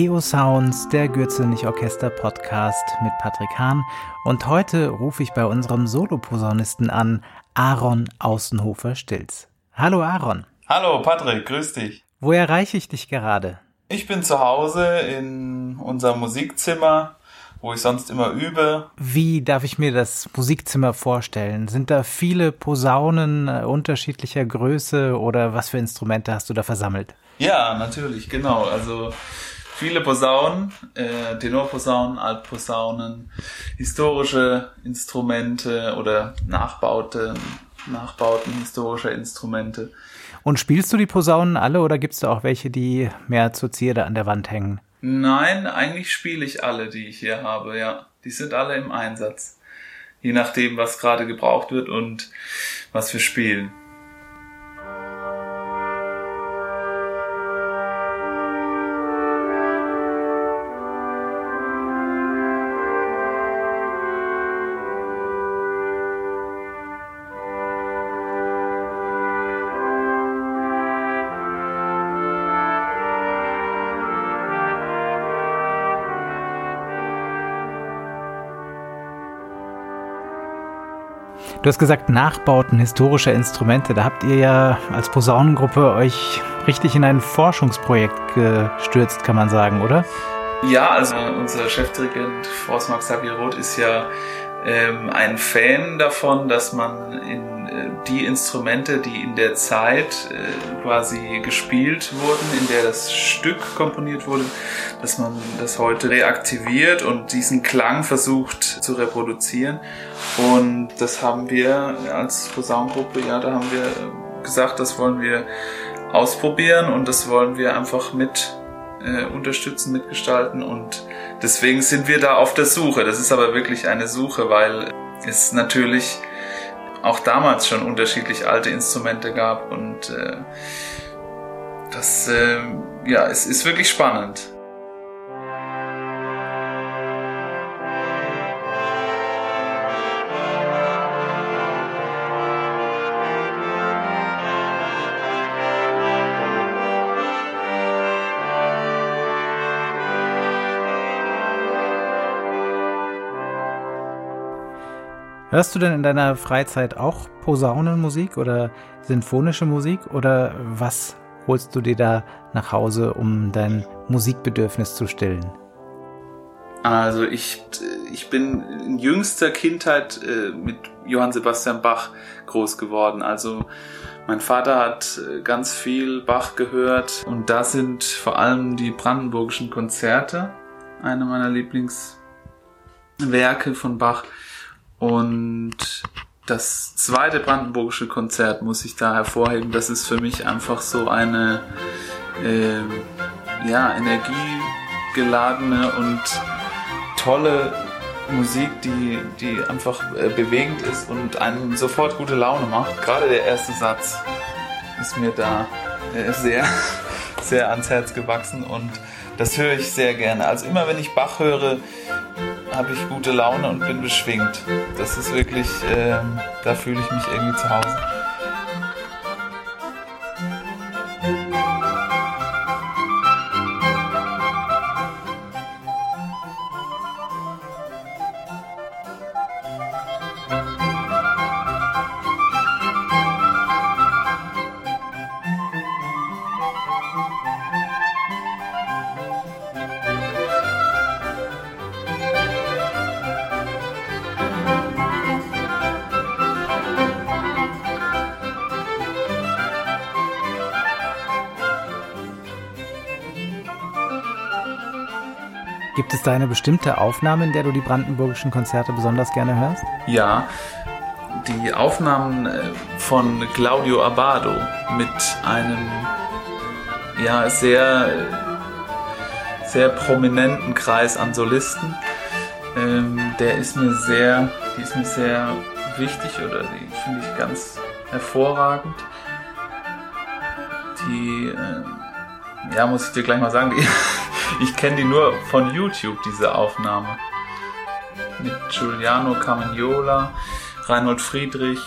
Geosounds, der Gürzenich Orchester Podcast mit Patrick Hahn. Und heute rufe ich bei unserem Soloposaunisten an, Aaron Außenhofer-Stilz. Hallo Aaron. Hallo Patrick, grüß dich. Wo erreiche ich dich gerade? Ich bin zu Hause in unserem Musikzimmer, wo ich sonst immer übe. Wie darf ich mir das Musikzimmer vorstellen? Sind da viele Posaunen äh, unterschiedlicher Größe oder was für Instrumente hast du da versammelt? Ja, natürlich, genau. Also viele Posaunen, äh, Tenorposaunen, Altposaunen, historische Instrumente oder Nachbauten, Nachbauten historischer Instrumente. Und spielst du die Posaunen alle oder gibt es da auch welche, die mehr zur Zierde an der Wand hängen? Nein, eigentlich spiele ich alle, die ich hier habe, ja. Die sind alle im Einsatz. Je nachdem, was gerade gebraucht wird und was wir spielen. Du hast gesagt, Nachbauten historischer Instrumente. Da habt ihr ja als Posaunengruppe euch richtig in ein Forschungsprojekt gestürzt, kann man sagen, oder? Ja, also unser Chefdirigent Forsmark Savierroth ist ja ähm, ein Fan davon, dass man in äh, die Instrumente, die in der Zeit äh, quasi gespielt wurden, in der das Stück komponiert wurde, dass man das heute reaktiviert und diesen Klang versucht zu reproduzieren. Und das haben wir als Posaunengruppe, ja, da haben wir gesagt, das wollen wir ausprobieren und das wollen wir einfach mit äh, unterstützen, mitgestalten und deswegen sind wir da auf der Suche. Das ist aber wirklich eine Suche, weil es natürlich auch damals schon unterschiedlich alte Instrumente gab und äh, das äh, ja, es ist wirklich spannend. Hörst du denn in deiner Freizeit auch Posaunenmusik oder sinfonische Musik oder was holst du dir da nach Hause, um dein Musikbedürfnis zu stillen? Also ich, ich bin in jüngster Kindheit äh, mit Johann Sebastian Bach groß geworden. Also mein Vater hat äh, ganz viel Bach gehört und da sind vor allem die brandenburgischen Konzerte eine meiner Lieblingswerke von Bach. Und das zweite brandenburgische Konzert muss ich da hervorheben. Das ist für mich einfach so eine äh, ja, energiegeladene und tolle Musik, die, die einfach äh, bewegend ist und einem sofort gute Laune macht. Gerade der erste Satz ist mir da äh, sehr, sehr ans Herz gewachsen und das höre ich sehr gerne. Also immer wenn ich Bach höre, habe ich gute Laune und bin beschwingt. Das ist wirklich, äh, da fühle ich mich irgendwie zu Hause. Es da eine bestimmte Aufnahme, in der du die brandenburgischen Konzerte besonders gerne hörst? Ja, die Aufnahmen äh, von Claudio Abado mit einem ja sehr sehr prominenten Kreis an Solisten. Ähm, der ist mir sehr, die ist mir sehr wichtig oder die finde ich ganz hervorragend. Die, äh, ja, muss ich dir gleich mal sagen, die, ich kenne die nur von YouTube, diese Aufnahme. Mit Giuliano Camagnola, Reinhold Friedrich.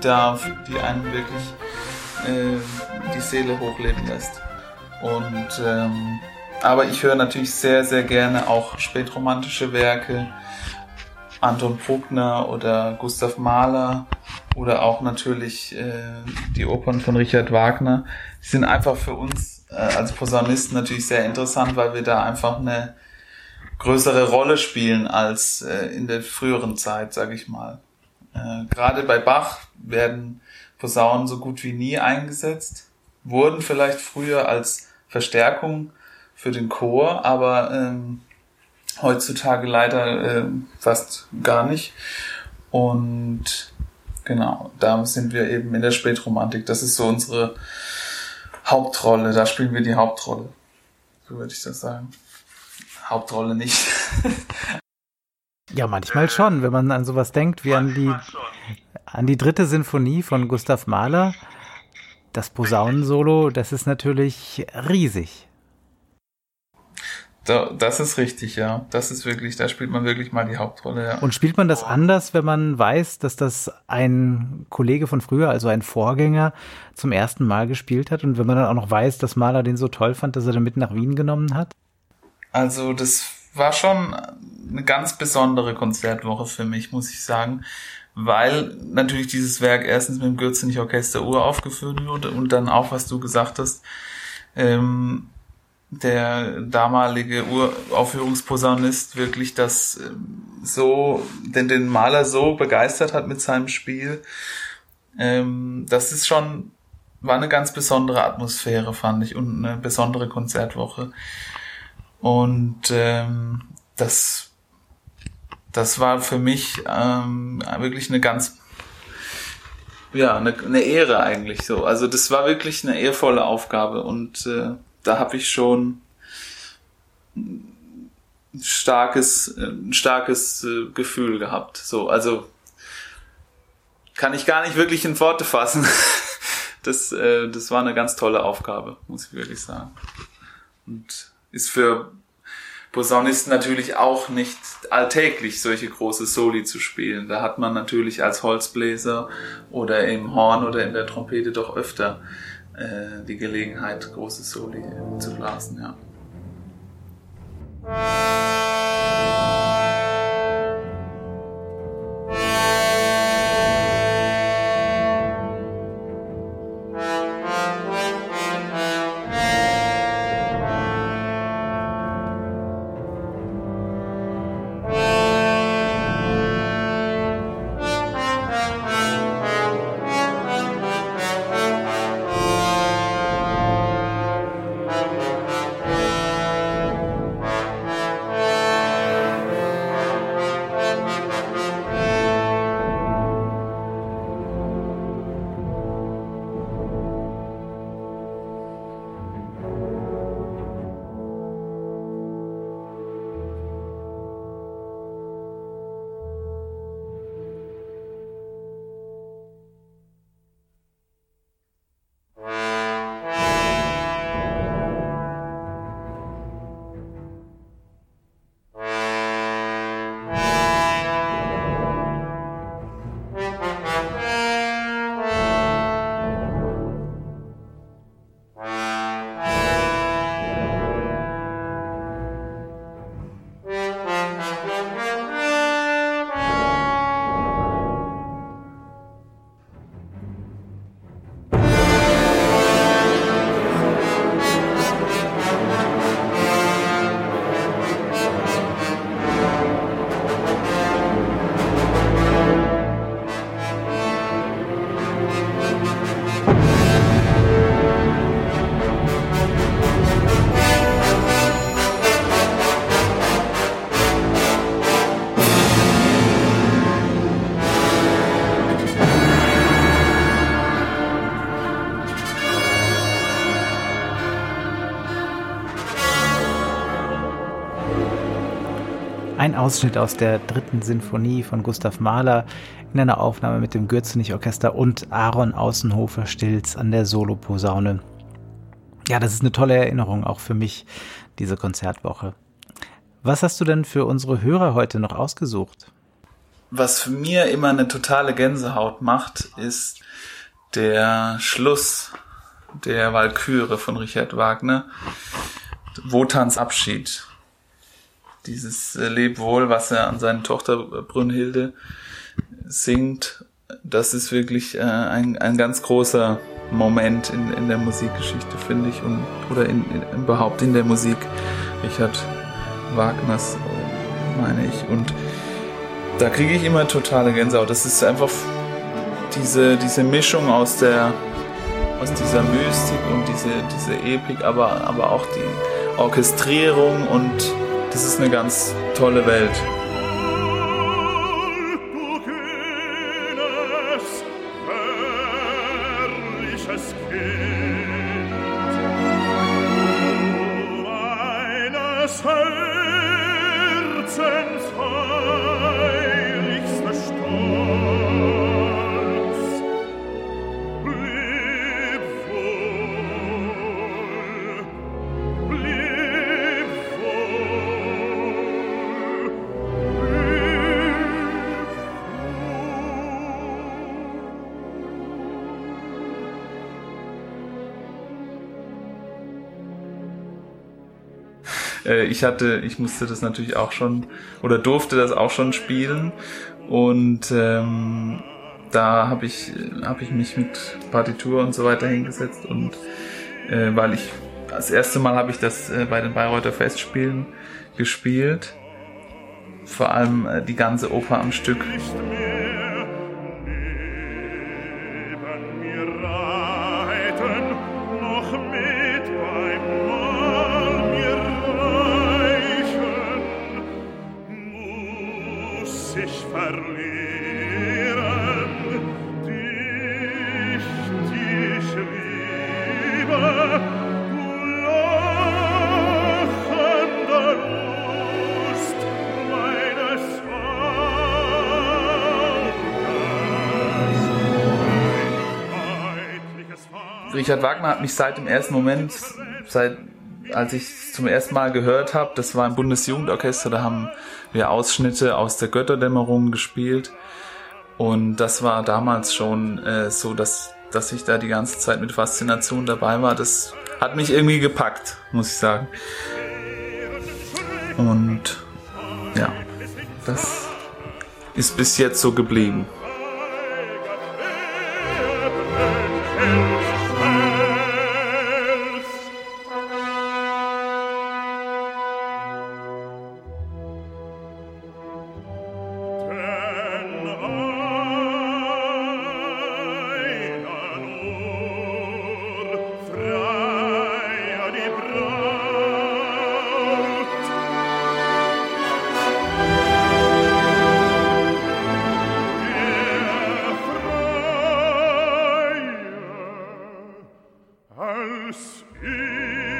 Musik darf, die einen wirklich äh, die Seele hochleben lässt. Und ähm, aber ich höre natürlich sehr, sehr gerne auch spätromantische Werke, Anton Bruckner oder Gustav Mahler oder auch natürlich äh, die Opern von Richard Wagner. Die sind einfach für uns äh, als Posaunisten natürlich sehr interessant, weil wir da einfach eine größere Rolle spielen als äh, in der früheren Zeit, sage ich mal. Äh, Gerade bei Bach werden Posaunen so gut wie nie eingesetzt, wurden vielleicht früher als Verstärkung für den Chor, aber ähm, heutzutage leider äh, fast gar nicht. Und genau, da sind wir eben in der Spätromantik. Das ist so unsere Hauptrolle. Da spielen wir die Hauptrolle. So würde ich das sagen. Hauptrolle nicht. ja, manchmal schon, wenn man an sowas denkt, wie an die, an die dritte Sinfonie von Gustav Mahler. Das Posaunensolo, das ist natürlich riesig. Da, das ist richtig, ja. Das ist wirklich, da spielt man wirklich mal die Hauptrolle, ja. Und spielt man das anders, wenn man weiß, dass das ein Kollege von früher, also ein Vorgänger, zum ersten Mal gespielt hat und wenn man dann auch noch weiß, dass Mahler den so toll fand, dass er den mit nach Wien genommen hat? Also, das war schon eine ganz besondere Konzertwoche für mich, muss ich sagen, weil natürlich dieses Werk erstens mit dem Gürzenich Orchester uraufgeführt wurde und dann auch, was du gesagt hast, ähm, der damalige Uraufführungsposaunist wirklich das ähm, so, den, den Maler so begeistert hat mit seinem Spiel. Ähm, das ist schon, war eine ganz besondere Atmosphäre, fand ich, und eine besondere Konzertwoche. Und ähm, das, das war für mich ähm, wirklich eine ganz ja, eine, eine Ehre eigentlich so. Also das war wirklich eine ehrvolle Aufgabe und äh, da habe ich schon ein starkes, ein starkes äh, Gefühl gehabt. So, also kann ich gar nicht wirklich in Worte fassen. Das, äh, das war eine ganz tolle Aufgabe, muss ich wirklich sagen. Und ist für Posaunisten natürlich auch nicht alltäglich, solche große Soli zu spielen. Da hat man natürlich als Holzbläser oder im Horn oder in der Trompete doch öfter äh, die Gelegenheit, große Soli zu blasen, ja. Ausschnitt aus der dritten Sinfonie von Gustav Mahler in einer Aufnahme mit dem Gürzenich Orchester und Aaron Außenhofer Stilz an der Soloposaune. Ja, das ist eine tolle Erinnerung auch für mich, diese Konzertwoche. Was hast du denn für unsere Hörer heute noch ausgesucht? was für mir immer eine totale Gänsehaut macht, ist der Schluss der Walküre von Richard Wagner, Wotans Abschied. Dieses äh, Lebwohl, was er an seine Tochter Brünnhilde singt, das ist wirklich äh, ein, ein ganz großer Moment in, in der Musikgeschichte, finde ich, und, oder in, in, überhaupt in der Musik Richard Wagners, meine ich. Und da kriege ich immer totale Gänsehaut. Das ist einfach diese, diese Mischung aus der aus dieser Mystik und diese, diese Epik, aber, aber auch die Orchestrierung und das ist eine ganz tolle Welt. Äh, ich hatte, ich musste das natürlich auch schon oder durfte das auch schon spielen. Und ähm, da habe ich habe ich mich mit Partitur und so weiter hingesetzt. Und äh, weil ich das erste Mal habe ich das äh, bei den Bayreuther Festspielen gespielt, vor allem äh, die ganze Oper am Stück. Richard Wagner hat mich seit dem ersten Moment, seit als ich es zum ersten Mal gehört habe, das war im Bundesjugendorchester, da haben wir Ausschnitte aus der Götterdämmerung gespielt. Und das war damals schon äh, so, dass, dass ich da die ganze Zeit mit Faszination dabei war. Das hat mich irgendwie gepackt, muss ich sagen. Und ja, das ist bis jetzt so geblieben. als ich.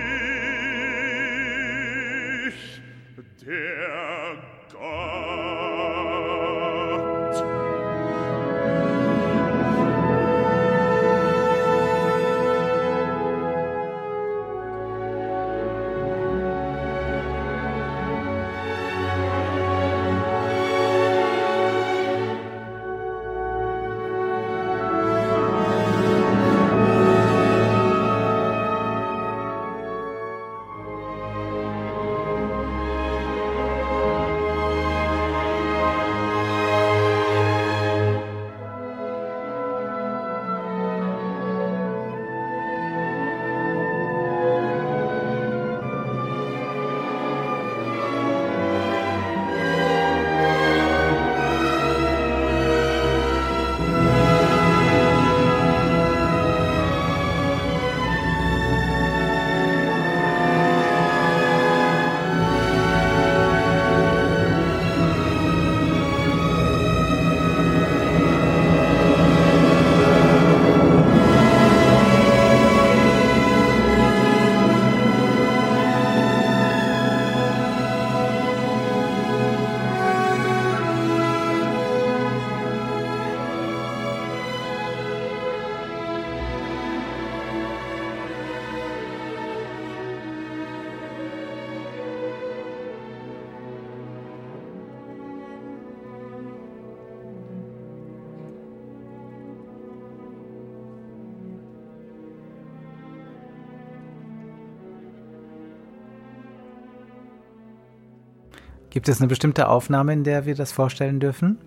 Gibt es eine bestimmte Aufnahme, in der wir das vorstellen dürfen?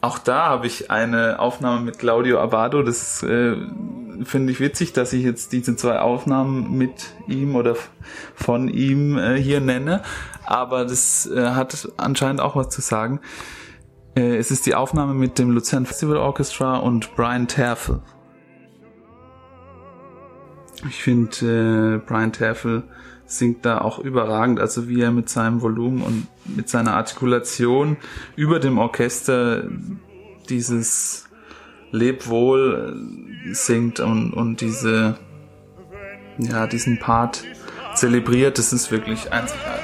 Auch da habe ich eine Aufnahme mit Claudio Abado. Das äh, finde ich witzig, dass ich jetzt diese zwei Aufnahmen mit ihm oder von ihm äh, hier nenne. Aber das äh, hat anscheinend auch was zu sagen. Äh, es ist die Aufnahme mit dem Luzern Festival Orchestra und Brian Terfel. Ich finde, äh, Brian Terfel singt da auch überragend, also wie er mit seinem Volumen und mit seiner Artikulation über dem Orchester dieses Lebwohl äh, singt und, und diese, ja, diesen Part zelebriert, das ist wirklich einzigartig,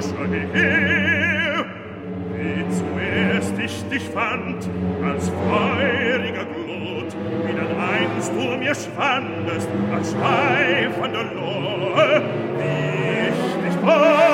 schau her. Wie zuerst ich dich fand, als feuriger Glut, wie dann einst du mir schwandest, als schweifender Lohr, wie ich dich fand,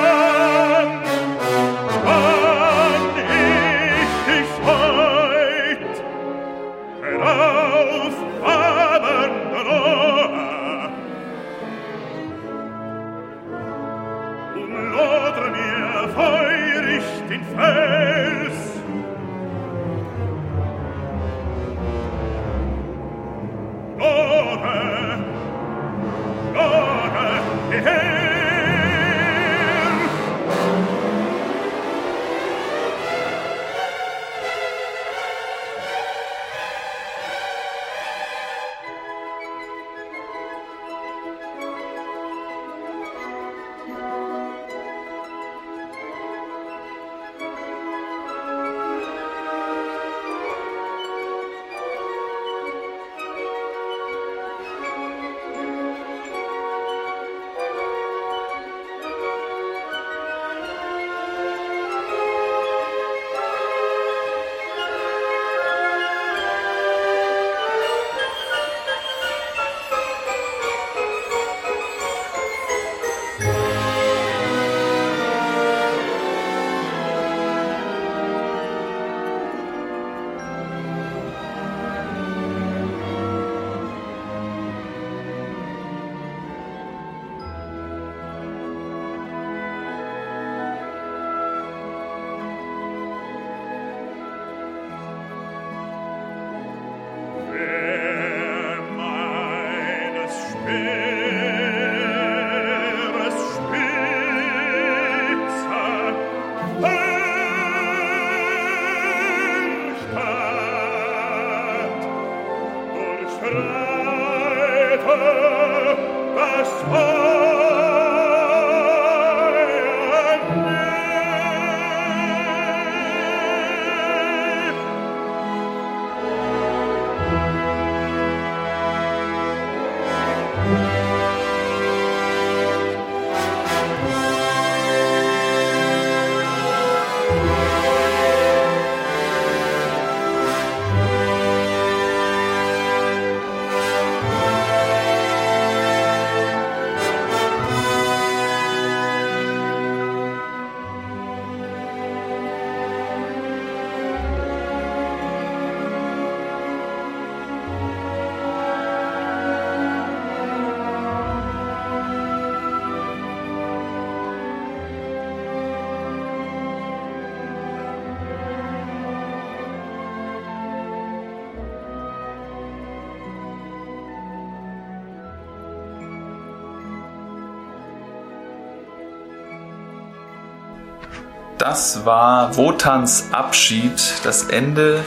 Das war Wotans Abschied, das Ende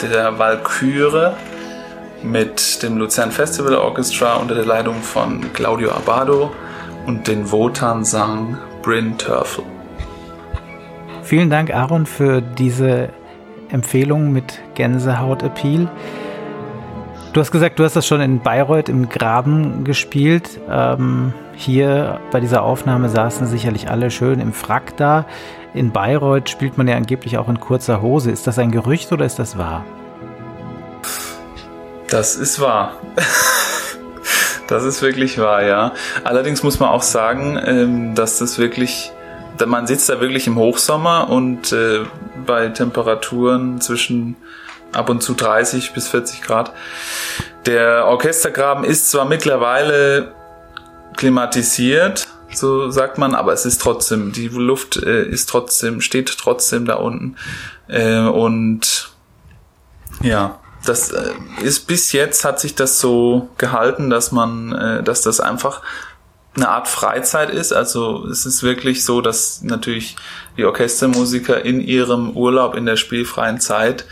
der Walküre mit dem Luzern Festival Orchestra unter der Leitung von Claudio Abado und den Wotan sang Bryn Terfel. Vielen Dank, Aaron, für diese Empfehlung mit Gänsehaut-Appeal. Du hast gesagt, du hast das schon in Bayreuth im Graben gespielt. Ähm, hier bei dieser Aufnahme saßen sicherlich alle schön im Frack da. In Bayreuth spielt man ja angeblich auch in kurzer Hose. Ist das ein Gerücht oder ist das wahr? Das ist wahr. Das ist wirklich wahr, ja. Allerdings muss man auch sagen, ähm, dass das wirklich, man sitzt da wirklich im Hochsommer und äh, bei Temperaturen zwischen ab und zu 30 bis 40 Grad. Der Orchestergraben ist zwar mittlerweile klimatisiert, so sagt man, aber es ist trotzdem, die Luft äh, ist trotzdem, steht trotzdem da unten. Äh, und ja, das äh, ist bis jetzt hat sich das so gehalten, dass man, äh, dass das einfach eine Art Freizeit ist. Also es ist wirklich so, dass natürlich die Orchestermusiker in ihrem Urlaub in der spielfreien Zeit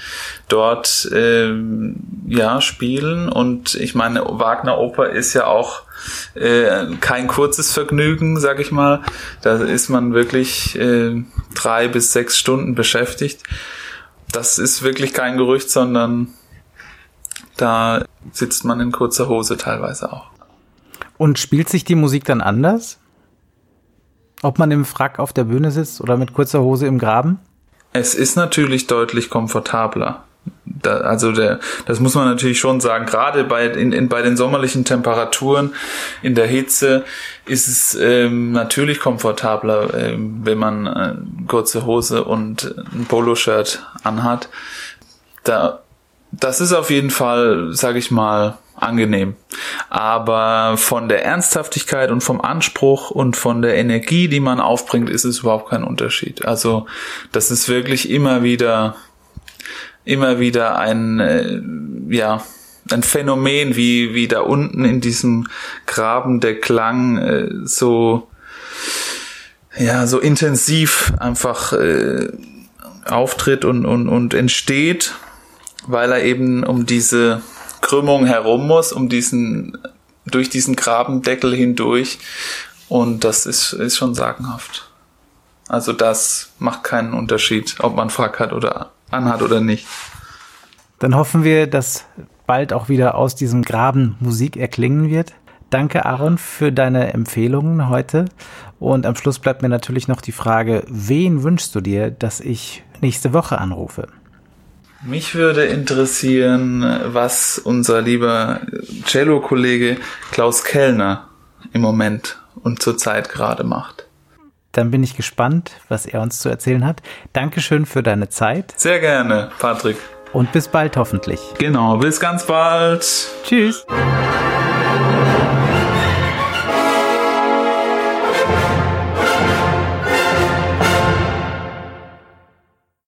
dort ähm, ja spielen. Und ich meine, Wagner Oper ist ja auch äh, kein kurzes Vergnügen, sag ich mal. Da ist man wirklich äh, drei bis sechs Stunden beschäftigt. Das ist wirklich kein Gerücht, sondern da sitzt man in kurzer Hose teilweise auch. Und spielt sich die Musik dann anders? Ob man im Frack auf der Bühne sitzt oder mit kurzer Hose im Graben? Es ist natürlich deutlich komfortabler. Da, also der, das muss man natürlich schon sagen, gerade bei, in, in, bei den sommerlichen Temperaturen in der Hitze ist es ähm, natürlich komfortabler, ähm, wenn man äh, kurze Hose und ein Poloshirt anhat. Da, das ist auf jeden Fall, sage ich mal, angenehm. Aber von der Ernsthaftigkeit und vom Anspruch und von der Energie, die man aufbringt, ist es überhaupt kein Unterschied. Also das ist wirklich immer wieder, immer wieder ein, äh, ja, ein Phänomen, wie, wie da unten in diesem Graben der Klang äh, so, ja, so intensiv einfach äh, auftritt und, und, und entsteht, weil er eben um diese Krümmung herum muss, um diesen, durch diesen Grabendeckel hindurch. Und das ist, ist schon sagenhaft. Also das macht keinen Unterschied, ob man Frack hat oder anhat oder nicht. Dann hoffen wir, dass bald auch wieder aus diesem Graben Musik erklingen wird. Danke, Aaron, für deine Empfehlungen heute. Und am Schluss bleibt mir natürlich noch die Frage, wen wünschst du dir, dass ich nächste Woche anrufe? Mich würde interessieren, was unser lieber Cello-Kollege Klaus Kellner im Moment und zurzeit gerade macht. Dann bin ich gespannt, was er uns zu erzählen hat. Dankeschön für deine Zeit. Sehr gerne, Patrick. Und bis bald hoffentlich. Genau, bis ganz bald. Tschüss.